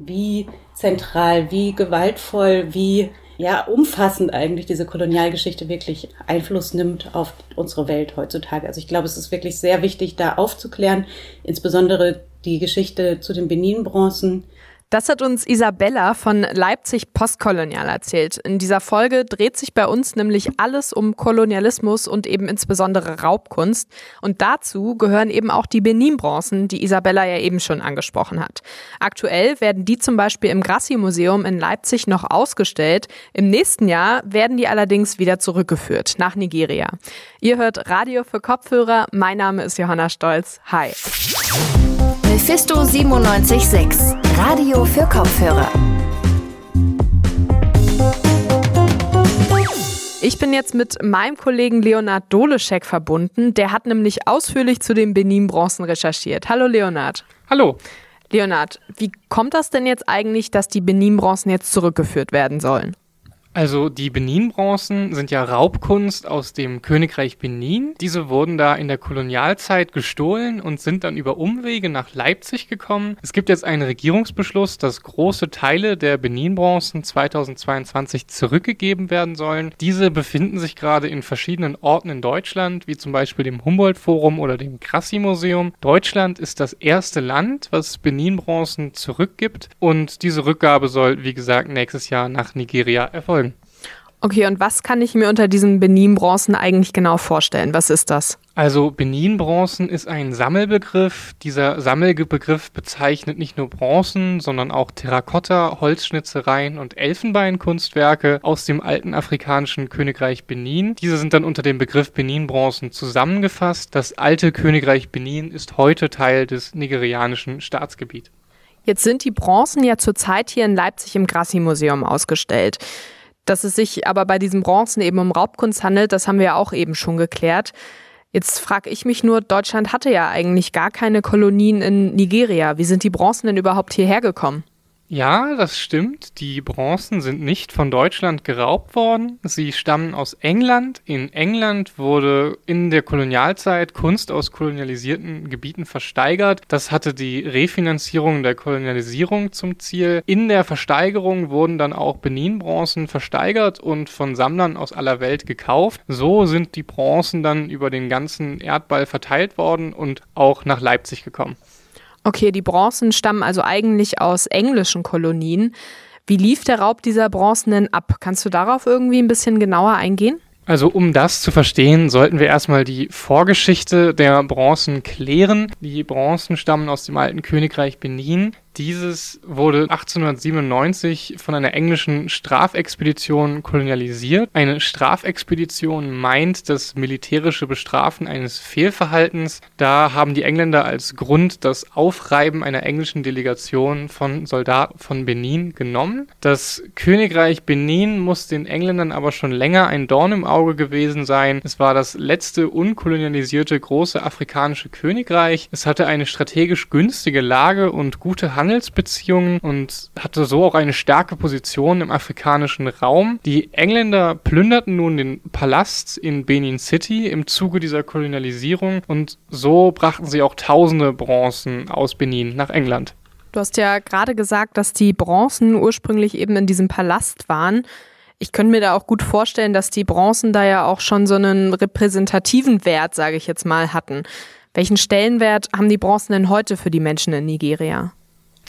wie zentral, wie gewaltvoll, wie ja, umfassend eigentlich diese Kolonialgeschichte wirklich Einfluss nimmt auf unsere Welt heutzutage. Also ich glaube, es ist wirklich sehr wichtig, da aufzuklären, insbesondere die Geschichte zu den Benin-Bronzen, das hat uns Isabella von Leipzig Postkolonial erzählt. In dieser Folge dreht sich bei uns nämlich alles um Kolonialismus und eben insbesondere Raubkunst. Und dazu gehören eben auch die Benin-Bronzen, die Isabella ja eben schon angesprochen hat. Aktuell werden die zum Beispiel im Grassi-Museum in Leipzig noch ausgestellt. Im nächsten Jahr werden die allerdings wieder zurückgeführt nach Nigeria. Ihr hört Radio für Kopfhörer. Mein Name ist Johanna Stolz. Hi. Mephisto 976, Radio für Kopfhörer. Ich bin jetzt mit meinem Kollegen Leonard Doleschek verbunden. Der hat nämlich ausführlich zu den Benin-Bronzen recherchiert. Hallo Leonard. Hallo. Leonard, wie kommt das denn jetzt eigentlich, dass die Benin-Bronzen jetzt zurückgeführt werden sollen? Also die Benin-Bronzen sind ja Raubkunst aus dem Königreich Benin. Diese wurden da in der Kolonialzeit gestohlen und sind dann über Umwege nach Leipzig gekommen. Es gibt jetzt einen Regierungsbeschluss, dass große Teile der Benin-Bronzen 2022 zurückgegeben werden sollen. Diese befinden sich gerade in verschiedenen Orten in Deutschland, wie zum Beispiel dem Humboldt-Forum oder dem Grassi-Museum. Deutschland ist das erste Land, was Benin-Bronzen zurückgibt und diese Rückgabe soll, wie gesagt, nächstes Jahr nach Nigeria erfolgen. Okay, und was kann ich mir unter diesen Benin-Bronzen eigentlich genau vorstellen? Was ist das? Also Benin-Bronzen ist ein Sammelbegriff. Dieser Sammelbegriff bezeichnet nicht nur Bronzen, sondern auch Terrakotta, Holzschnitzereien und Elfenbeinkunstwerke aus dem alten afrikanischen Königreich Benin. Diese sind dann unter dem Begriff Benin-Bronzen zusammengefasst. Das alte Königreich Benin ist heute Teil des nigerianischen Staatsgebiets. Jetzt sind die Bronzen ja zurzeit hier in Leipzig im Grassi-Museum ausgestellt. Dass es sich aber bei diesen Bronzen eben um Raubkunst handelt, das haben wir ja auch eben schon geklärt. Jetzt frage ich mich nur, Deutschland hatte ja eigentlich gar keine Kolonien in Nigeria. Wie sind die Bronzen denn überhaupt hierher gekommen? Ja, das stimmt. Die Bronzen sind nicht von Deutschland geraubt worden. Sie stammen aus England. In England wurde in der Kolonialzeit Kunst aus kolonialisierten Gebieten versteigert. Das hatte die Refinanzierung der Kolonialisierung zum Ziel. In der Versteigerung wurden dann auch Benin-Bronzen versteigert und von Sammlern aus aller Welt gekauft. So sind die Bronzen dann über den ganzen Erdball verteilt worden und auch nach Leipzig gekommen. Okay, die Bronzen stammen also eigentlich aus englischen Kolonien. Wie lief der Raub dieser Bronzen denn ab? Kannst du darauf irgendwie ein bisschen genauer eingehen? Also um das zu verstehen, sollten wir erstmal die Vorgeschichte der Bronzen klären. Die Bronzen stammen aus dem alten Königreich Benin. Dieses wurde 1897 von einer englischen Strafexpedition kolonialisiert. Eine Strafexpedition meint das militärische Bestrafen eines Fehlverhaltens. Da haben die Engländer als Grund das Aufreiben einer englischen Delegation von Soldaten von Benin genommen. Das Königreich Benin muss den Engländern aber schon länger ein Dorn im Auge gewesen sein. Es war das letzte unkolonialisierte große afrikanische Königreich. Es hatte eine strategisch günstige Lage und gute Handelsbeziehungen und hatte so auch eine starke Position im afrikanischen Raum. Die Engländer plünderten nun den Palast in Benin City im Zuge dieser Kolonialisierung und so brachten sie auch tausende Bronzen aus Benin nach England. Du hast ja gerade gesagt, dass die Bronzen ursprünglich eben in diesem Palast waren. Ich könnte mir da auch gut vorstellen, dass die Bronzen da ja auch schon so einen repräsentativen Wert, sage ich jetzt mal, hatten. Welchen Stellenwert haben die Bronzen denn heute für die Menschen in Nigeria?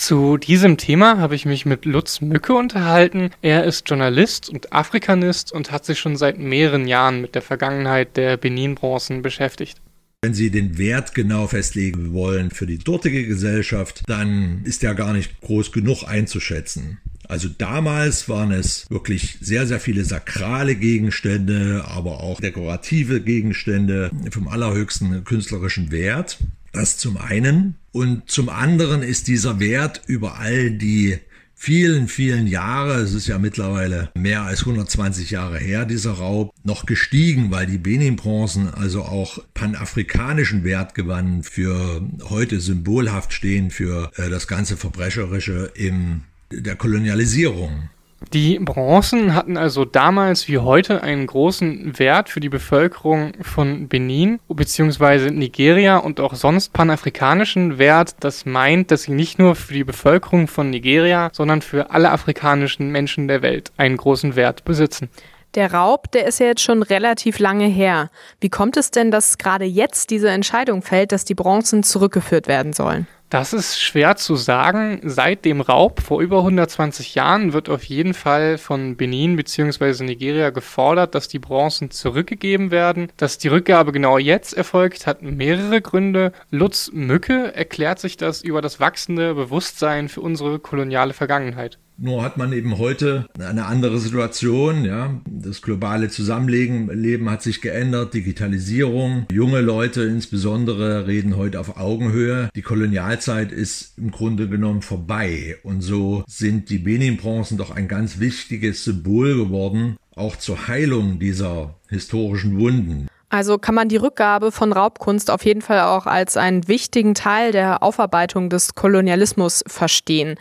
Zu diesem Thema habe ich mich mit Lutz Mücke unterhalten. Er ist Journalist und Afrikanist und hat sich schon seit mehreren Jahren mit der Vergangenheit der Benin-Bronzen beschäftigt. Wenn Sie den Wert genau festlegen wollen für die dortige Gesellschaft, dann ist der gar nicht groß genug einzuschätzen. Also damals waren es wirklich sehr, sehr viele sakrale Gegenstände, aber auch dekorative Gegenstände vom allerhöchsten künstlerischen Wert. Das zum einen. Und zum anderen ist dieser Wert über all die vielen, vielen Jahre, es ist ja mittlerweile mehr als 120 Jahre her, dieser Raub, noch gestiegen, weil die Benin-Bronzen also auch panafrikanischen Wert gewannen, für heute symbolhaft stehen für äh, das ganze Verbrecherische in der Kolonialisierung. Die Bronzen hatten also damals wie heute einen großen Wert für die Bevölkerung von Benin bzw. Nigeria und auch sonst panafrikanischen Wert. Das meint, dass sie nicht nur für die Bevölkerung von Nigeria, sondern für alle afrikanischen Menschen der Welt einen großen Wert besitzen. Der Raub, der ist ja jetzt schon relativ lange her. Wie kommt es denn, dass gerade jetzt diese Entscheidung fällt, dass die Bronzen zurückgeführt werden sollen? Das ist schwer zu sagen. Seit dem Raub vor über 120 Jahren wird auf jeden Fall von Benin bzw. Nigeria gefordert, dass die Bronzen zurückgegeben werden. Dass die Rückgabe genau jetzt erfolgt, hat mehrere Gründe. Lutz Mücke erklärt sich das über das wachsende Bewusstsein für unsere koloniale Vergangenheit. Nur hat man eben heute eine andere Situation, ja. Das globale Zusammenleben hat sich geändert, Digitalisierung. Junge Leute insbesondere reden heute auf Augenhöhe. Die Kolonialzeit ist im Grunde genommen vorbei. Und so sind die Benin-Bronzen doch ein ganz wichtiges Symbol geworden, auch zur Heilung dieser historischen Wunden. Also kann man die Rückgabe von Raubkunst auf jeden Fall auch als einen wichtigen Teil der Aufarbeitung des Kolonialismus verstehen.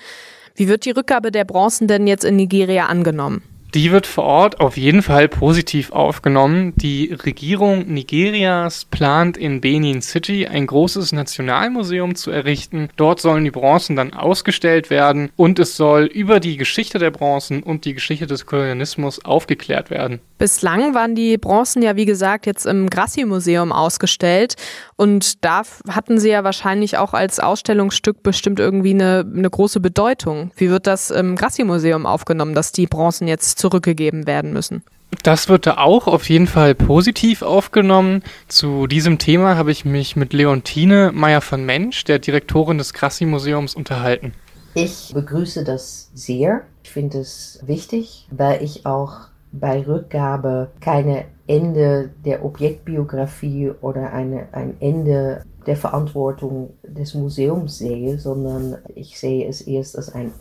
Wie wird die Rückgabe der Bronzen denn jetzt in Nigeria angenommen? Die wird vor Ort auf jeden Fall positiv aufgenommen. Die Regierung Nigerias plant in Benin City ein großes Nationalmuseum zu errichten. Dort sollen die Bronzen dann ausgestellt werden und es soll über die Geschichte der Bronzen und die Geschichte des Kolonialismus aufgeklärt werden. Bislang waren die Bronzen ja, wie gesagt, jetzt im Grassi-Museum ausgestellt. Und da hatten sie ja wahrscheinlich auch als Ausstellungsstück bestimmt irgendwie eine, eine große Bedeutung. Wie wird das im Grassi-Museum aufgenommen, dass die Bronzen jetzt zurückgegeben werden müssen? Das wird da auch auf jeden Fall positiv aufgenommen. Zu diesem Thema habe ich mich mit Leontine Meyer von Mensch, der Direktorin des Grassi-Museums, unterhalten. Ich begrüße das sehr. Ich finde es wichtig, weil ich auch bei Rückgabe keine Ende der Objektbiografie oder eine, ein Ende der Verantwortung des Museums sehe, sondern ich sehe es erst als ein,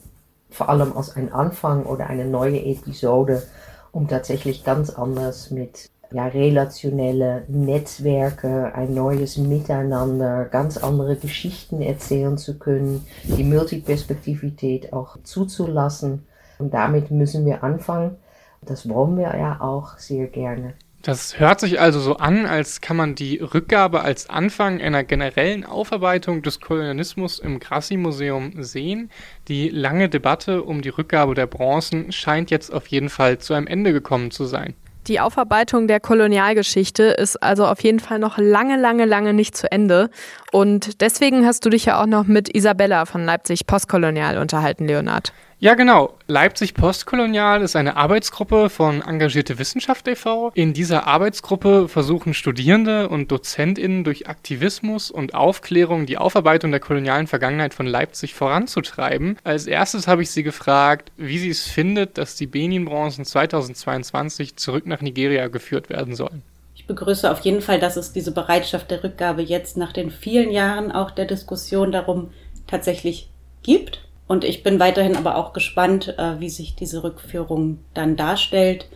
vor allem als ein Anfang oder eine neue Episode, um tatsächlich ganz anders mit ja, relationelle Netzwerke, ein neues Miteinander, ganz andere Geschichten erzählen zu können, die Multiperspektivität auch zuzulassen. Und damit müssen wir anfangen. Das wollen wir ja auch sehr gerne. Das hört sich also so an, als kann man die Rückgabe als Anfang einer generellen Aufarbeitung des Kolonialismus im Grassi-Museum sehen. Die lange Debatte um die Rückgabe der Bronzen scheint jetzt auf jeden Fall zu einem Ende gekommen zu sein. Die Aufarbeitung der Kolonialgeschichte ist also auf jeden Fall noch lange, lange, lange nicht zu Ende. Und deswegen hast du dich ja auch noch mit Isabella von Leipzig Postkolonial unterhalten, Leonard. Ja, genau. Leipzig Postkolonial ist eine Arbeitsgruppe von Engagierte Wissenschaft e.V. In dieser Arbeitsgruppe versuchen Studierende und DozentInnen durch Aktivismus und Aufklärung die Aufarbeitung der kolonialen Vergangenheit von Leipzig voranzutreiben. Als erstes habe ich sie gefragt, wie sie es findet, dass die Benin-Bronzen 2022 zurück nach Nigeria geführt werden sollen. Ich begrüße auf jeden Fall, dass es diese Bereitschaft der Rückgabe jetzt nach den vielen Jahren auch der Diskussion darum tatsächlich gibt und ich bin weiterhin aber auch gespannt, äh, wie sich diese Rückführung dann darstellt.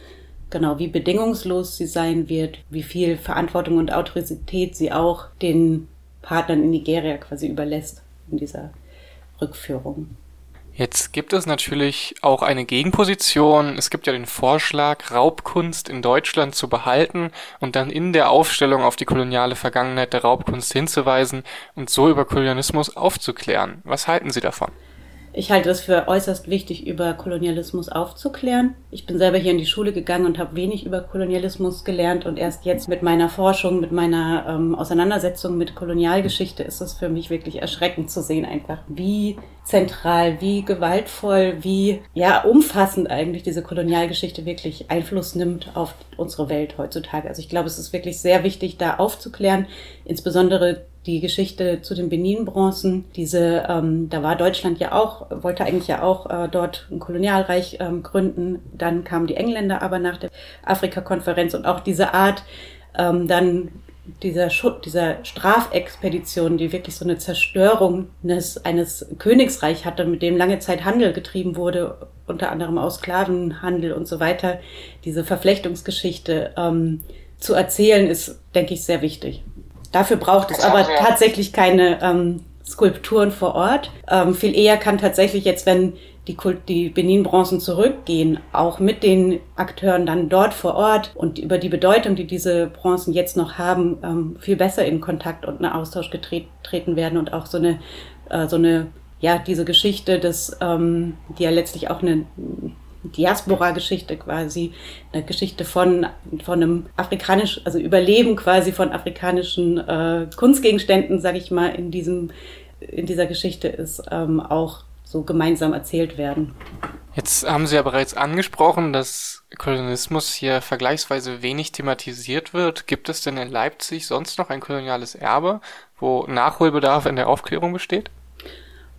Genau, wie bedingungslos sie sein wird, wie viel Verantwortung und Autorität sie auch den Partnern in Nigeria quasi überlässt in dieser Rückführung. Jetzt gibt es natürlich auch eine Gegenposition. Es gibt ja den Vorschlag, Raubkunst in Deutschland zu behalten und dann in der Aufstellung auf die koloniale Vergangenheit der Raubkunst hinzuweisen und so über Kolonialismus aufzuklären. Was halten Sie davon? Ich halte es für äußerst wichtig, über Kolonialismus aufzuklären. Ich bin selber hier in die Schule gegangen und habe wenig über Kolonialismus gelernt und erst jetzt mit meiner Forschung, mit meiner ähm, Auseinandersetzung mit Kolonialgeschichte ist es für mich wirklich erschreckend zu sehen, einfach wie zentral, wie gewaltvoll, wie ja umfassend eigentlich diese Kolonialgeschichte wirklich Einfluss nimmt auf unsere Welt heutzutage. Also ich glaube, es ist wirklich sehr wichtig, da aufzuklären, insbesondere die Geschichte zu den Benin-Bronzen. Diese, ähm, da war Deutschland ja auch, wollte eigentlich ja auch äh, dort ein Kolonialreich ähm, gründen. Dann kamen die Engländer aber nach der Afrika-Konferenz und auch diese Art, ähm, dann dieser, Schut, dieser Strafexpedition, die wirklich so eine Zerstörung des, eines Königsreich hatte, mit dem lange Zeit Handel getrieben wurde, unter anderem aus Sklavenhandel und so weiter, diese Verflechtungsgeschichte ähm, zu erzählen, ist, denke ich, sehr wichtig. Dafür braucht es aber tatsächlich keine ähm, Skulpturen vor Ort. Ähm, viel eher kann tatsächlich jetzt, wenn die, Kult, die Benin-Bronzen zurückgehen, auch mit den Akteuren dann dort vor Ort und über die Bedeutung, die diese Bronzen jetzt noch haben, ähm, viel besser in Kontakt und einen Austausch getreten werden und auch so eine, äh, so eine, ja, diese Geschichte des, ähm, die ja letztlich auch eine Diaspora-Geschichte quasi, eine Geschichte von, von einem afrikanisch, also Überleben quasi von afrikanischen äh, Kunstgegenständen, sage ich mal, in diesem, in dieser Geschichte ist ähm, auch so gemeinsam erzählt werden. Jetzt haben Sie ja bereits angesprochen, dass Kolonialismus hier vergleichsweise wenig thematisiert wird. Gibt es denn in Leipzig sonst noch ein koloniales Erbe, wo Nachholbedarf in der Aufklärung besteht?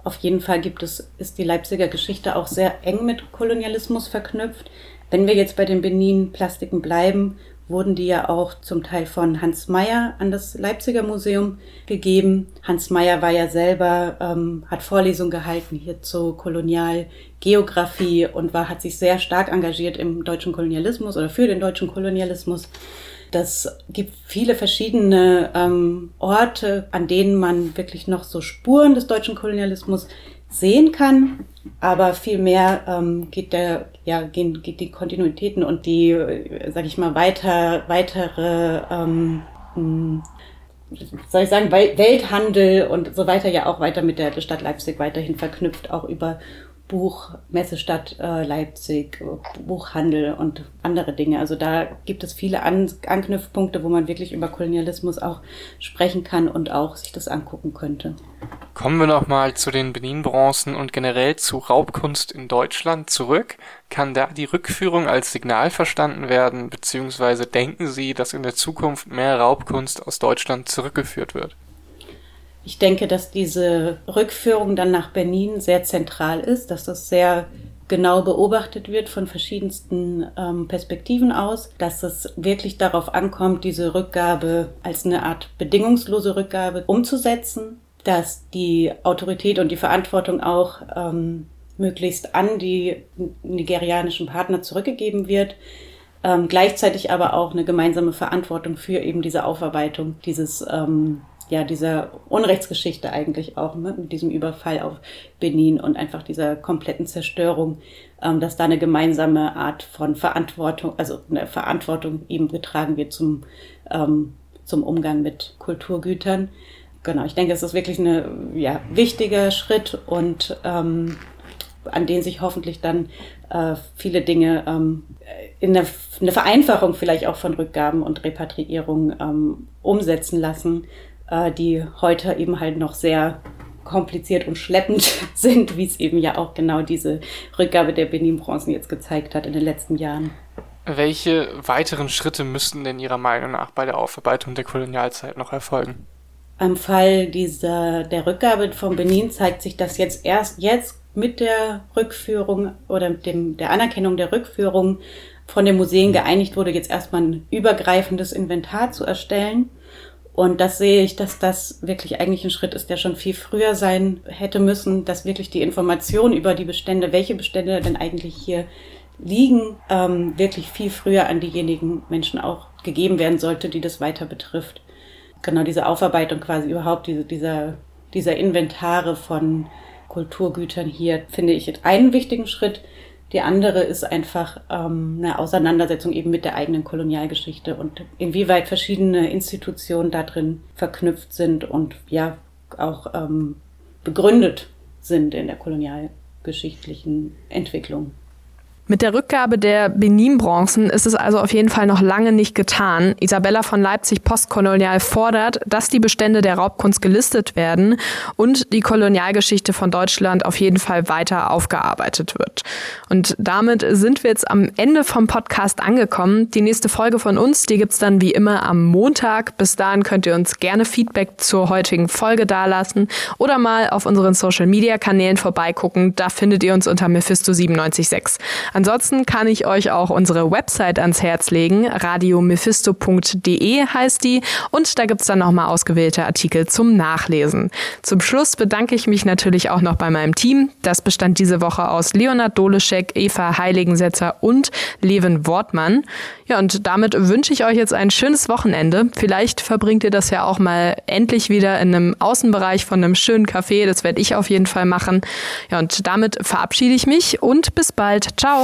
Auf jeden Fall gibt es, ist die Leipziger Geschichte auch sehr eng mit Kolonialismus verknüpft. Wenn wir jetzt bei den Benin-Plastiken bleiben, wurden die ja auch zum Teil von Hans Meyer an das Leipziger Museum gegeben. Hans Meyer war ja selber, ähm, hat Vorlesungen gehalten hier zur Kolonialgeografie und war, hat sich sehr stark engagiert im deutschen Kolonialismus oder für den deutschen Kolonialismus. Das gibt viele verschiedene ähm, Orte, an denen man wirklich noch so Spuren des deutschen Kolonialismus sehen kann. Aber vielmehr ähm, geht der, ja, gehen, geht die Kontinuitäten und die, äh, sag ich mal, weiter, weitere, ähm, hm, soll ich sagen, Welthandel und so weiter ja auch weiter mit der Stadt Leipzig weiterhin verknüpft, auch über Buch, Messestadt äh, Leipzig, Buchhandel und andere Dinge. Also da gibt es viele An Anknüpfpunkte, wo man wirklich über Kolonialismus auch sprechen kann und auch sich das angucken könnte. Kommen wir nochmal zu den Benin-Bronzen und generell zu Raubkunst in Deutschland zurück. Kann da die Rückführung als Signal verstanden werden, beziehungsweise denken Sie, dass in der Zukunft mehr Raubkunst aus Deutschland zurückgeführt wird? Ich denke, dass diese Rückführung dann nach Benin sehr zentral ist, dass das sehr genau beobachtet wird von verschiedensten ähm, Perspektiven aus, dass es wirklich darauf ankommt, diese Rückgabe als eine Art bedingungslose Rückgabe umzusetzen, dass die Autorität und die Verantwortung auch ähm, möglichst an die nigerianischen Partner zurückgegeben wird, ähm, gleichzeitig aber auch eine gemeinsame Verantwortung für eben diese Aufarbeitung dieses ähm, ja, dieser Unrechtsgeschichte eigentlich auch, ne, mit diesem Überfall auf Benin und einfach dieser kompletten Zerstörung, ähm, dass da eine gemeinsame Art von Verantwortung, also eine Verantwortung eben getragen wird zum, ähm, zum Umgang mit Kulturgütern. Genau, ich denke, es ist wirklich ein ja, wichtiger Schritt und ähm, an den sich hoffentlich dann äh, viele Dinge ähm, in eine, eine, Vereinfachung vielleicht auch von Rückgaben und Repatriierung ähm, umsetzen lassen, äh, die heute eben halt noch sehr kompliziert und schleppend sind, wie es eben ja auch genau diese Rückgabe der Benin-Bronzen jetzt gezeigt hat in den letzten Jahren. Welche weiteren Schritte müssten denn Ihrer Meinung nach bei der Aufarbeitung der Kolonialzeit noch erfolgen? Am Fall dieser, der Rückgabe von Benin zeigt sich, dass jetzt erst jetzt mit der Rückführung oder dem, der Anerkennung der Rückführung von den Museen geeinigt wurde, jetzt erstmal ein übergreifendes Inventar zu erstellen und das sehe ich, dass das wirklich eigentlich ein Schritt ist, der schon viel früher sein hätte müssen, dass wirklich die Information über die Bestände, welche Bestände denn eigentlich hier liegen, ähm, wirklich viel früher an diejenigen Menschen auch gegeben werden sollte, die das weiter betrifft. Genau diese Aufarbeitung quasi überhaupt, diese, dieser, dieser Inventare von Kulturgütern hier, finde ich einen wichtigen Schritt. Die andere ist einfach ähm, eine Auseinandersetzung eben mit der eigenen Kolonialgeschichte und inwieweit verschiedene Institutionen da drin verknüpft sind und ja auch ähm, begründet sind in der kolonialgeschichtlichen Entwicklung. Mit der Rückgabe der Benin-Bronzen ist es also auf jeden Fall noch lange nicht getan. Isabella von Leipzig postkolonial fordert, dass die Bestände der Raubkunst gelistet werden und die Kolonialgeschichte von Deutschland auf jeden Fall weiter aufgearbeitet wird. Und damit sind wir jetzt am Ende vom Podcast angekommen. Die nächste Folge von uns, die gibt's dann wie immer am Montag. Bis dahin könnt ihr uns gerne Feedback zur heutigen Folge dalassen oder mal auf unseren Social-Media-Kanälen vorbeigucken. Da findet ihr uns unter Mephisto976. Ansonsten kann ich euch auch unsere Website ans Herz legen. radiomephisto.de heißt die. Und da gibt's dann nochmal ausgewählte Artikel zum Nachlesen. Zum Schluss bedanke ich mich natürlich auch noch bei meinem Team. Das bestand diese Woche aus Leonard Doleschek, Eva Heiligensetzer und Levin Wortmann. Ja, und damit wünsche ich euch jetzt ein schönes Wochenende. Vielleicht verbringt ihr das ja auch mal endlich wieder in einem Außenbereich von einem schönen Café. Das werde ich auf jeden Fall machen. Ja, und damit verabschiede ich mich und bis bald. Ciao.